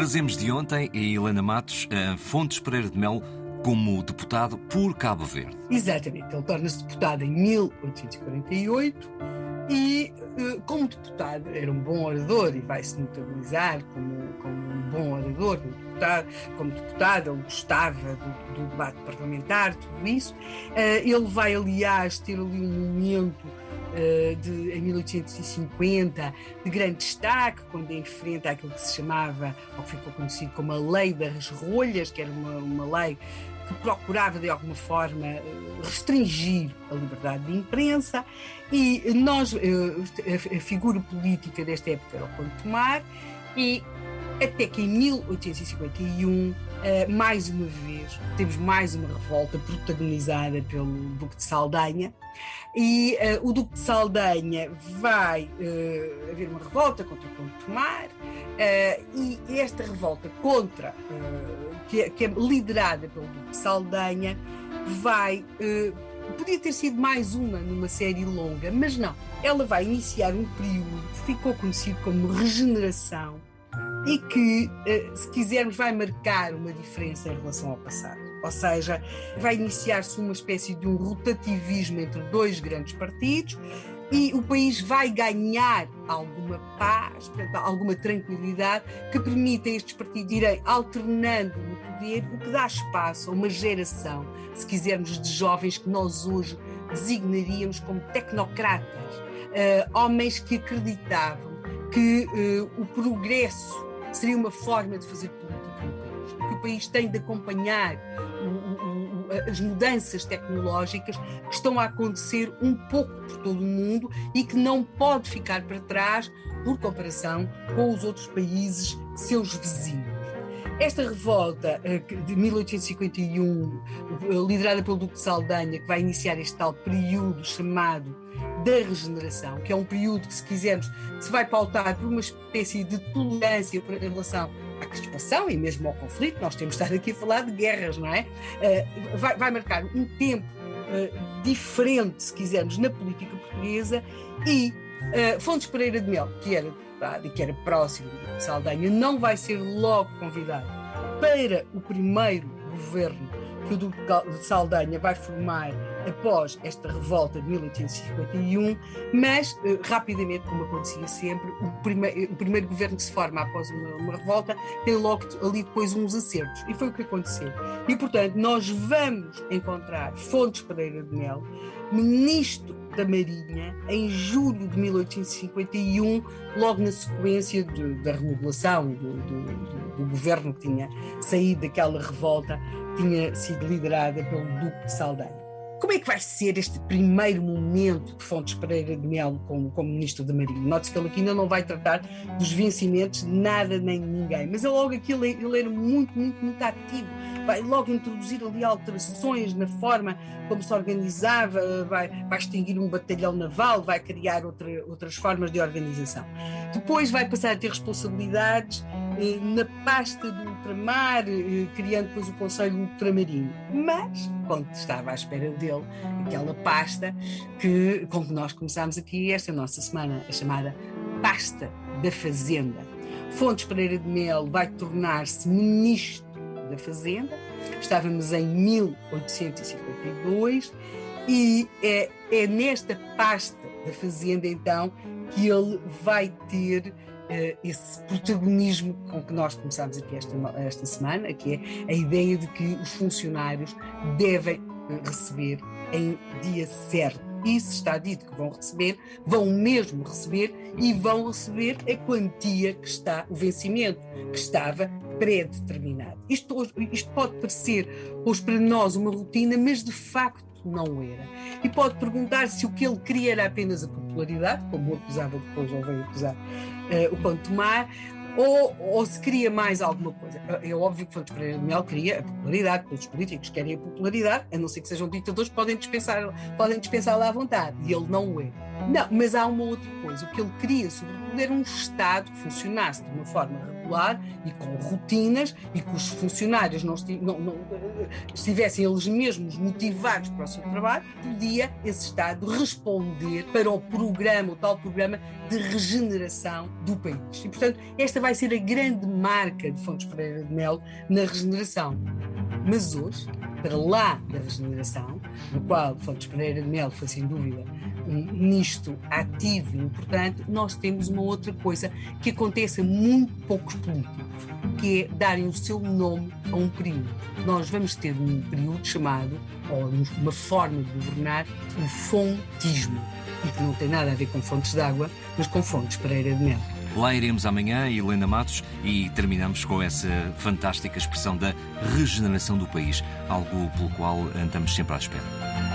Trazemos de ontem a Helena Matos, a Fontes Pereira de Melo, como deputado por Cabo Verde. Exatamente, ele torna-se deputado em 1848 e, eh, como deputado, era um bom orador e vai-se notabilizar como, como um bom orador, como deputado, como deputado ele gostava do, do debate parlamentar, tudo isso. Eh, ele vai, aliás, ter ali um momento de, em 1850 de grande destaque, quando enfrenta aquilo que se chamava, ou que ficou conhecido como a Lei das Rolhas, que era uma, uma lei que procurava de alguma forma eh, restringir a liberdade de imprensa. E nós, eh, a figura política desta época era o Conde Tomar e até que em 1851, mais uma vez, temos mais uma revolta protagonizada pelo Duque de Saldanha, e uh, o Duque de Saldanha vai uh, haver uma revolta contra o Conde Tomar, e esta revolta contra, é, que, é, liderada pelo Duque de Saldanha, vai. Podia ter sido mais uma numa série longa, mas não. Ela vai iniciar um período que ficou conhecido como regeneração e que, se quisermos, vai marcar uma diferença em relação ao passado. Ou seja, vai iniciar-se uma espécie de um rotativismo entre dois grandes partidos e o país vai ganhar alguma paz, alguma tranquilidade que permita a estes partidos irem alternando poder, o que dá espaço a uma geração, se quisermos, de jovens que nós hoje designaríamos como tecnocratas, uh, homens que acreditavam que uh, o progresso seria uma forma de fazer política no país, que o país tem de acompanhar as mudanças tecnológicas que estão a acontecer um pouco por todo o mundo e que não pode ficar para trás por comparação com os outros países seus vizinhos. Esta revolta eh, de 1851, liderada pelo Duque de Saldanha, que vai iniciar este tal período chamado da regeneração, que é um período que, se quisermos, se vai pautar por uma espécie de tolerância em relação à crispação e mesmo ao conflito, nós temos estado aqui a falar de guerras, não é? Uh, vai, vai, marcar um tempo diferente, se quisermos, na política portuguesa e uh, Fontes Pereira de Mel, que era deputado e que era próximo de Saldanha, não vai ser logo convidado para o primeiro governo que o Duque de Saldanha vai formar após esta revolta de 1851, mas eh, rapidamente, como acontecia sempre, o, prime o primeiro governo que se forma após uma, uma, revolta tem logo ali depois uns acertos. E foi o que aconteceu. E portanto, nós vamos encontrar Fontes Pereira de Mel, ministro da Marinha, em julho de 1851, logo na sequência de, da remodelação do, do, do, do governo que tinha saído daquela revolta, tinha sido liderada pelo Duque de Saldanha. Como é que vai ser este primeiro momento de Fontes Pereira de Melo como, como Ministro da Marinha? Note-se que ele aqui ainda não vai tratar dos vencimentos nada nem ninguém, mas é logo aquilo ele era muito, muito, muito ativo. Vai logo introduzir ali alterações na forma como se organizava, vai, vai extinguir um batalhão naval, vai criar outra, outras formas de organização. Depois vai passar a ter responsabilidades na pasta do ultramar, eh, criando depois o Conselho Ultramarinho. Mas, quando estava à espera dele, aquela pasta que, com que nós começámos aqui esta nossa semana, a chamada Pasta da Fazenda. Fontes Pereira de Melo vai tornar-se ministro da Fazenda. Estávamos em 1852 e é, é nesta pasta da Fazenda, então, que ele vai ter esse protagonismo com que nós começámos aqui esta, esta semana, que é a ideia de que os funcionários devem eh, receber em dia certo. Se está dito que vão receber, vão mesmo receber e vão receber a quantia que está, o vencimento que estava pré-determinado. Isto, isto pode parecer hoje para nós uma rotina, mas de facto não era. E pode perguntar se o que ele queria era apenas a popularidade, como o acusava depois, ou veio acusar uh, o Conde Tomar, ou, ou, se queria mais alguma coisa. É, é óbvio que Fontes Pereira de Mel queria a popularidade, todos os políticos querem a popularidade, a não ser que sejam ditadores, podem dispensar, podem dispensá-la à vontade, e ele não o é. Não, mas há uma outra coisa. O que ele queria, sobretudo, era um Estado que funcionasse de uma forma regular e com rotinas e que os funcionários não, não, não, estivessem eles mesmos motivados para o seu trabalho, podia esse Estado responder para o programa, o tal programa de regeneração do país. E, portanto, esta vai ser a grande marca de Fontes Pereira de Melo na regeneração. Mas hoje, para lá da regeneração, no qual Fontes Pereira de Melo foi sem dúvida nisto ativo e importante, nós temos uma outra coisa que acontece a muito poucos políticos, que é darem o seu nome a um período. Nós vamos ter um período chamado, ou uma forma de governar, o fontismo, e que não tem nada a ver com fontes de água, mas com fontes Pereira de Melo. Lá iremos amanhã, Helena Matos, e terminamos com essa fantástica expressão da regeneração do país, algo pelo qual andamos sempre à espera.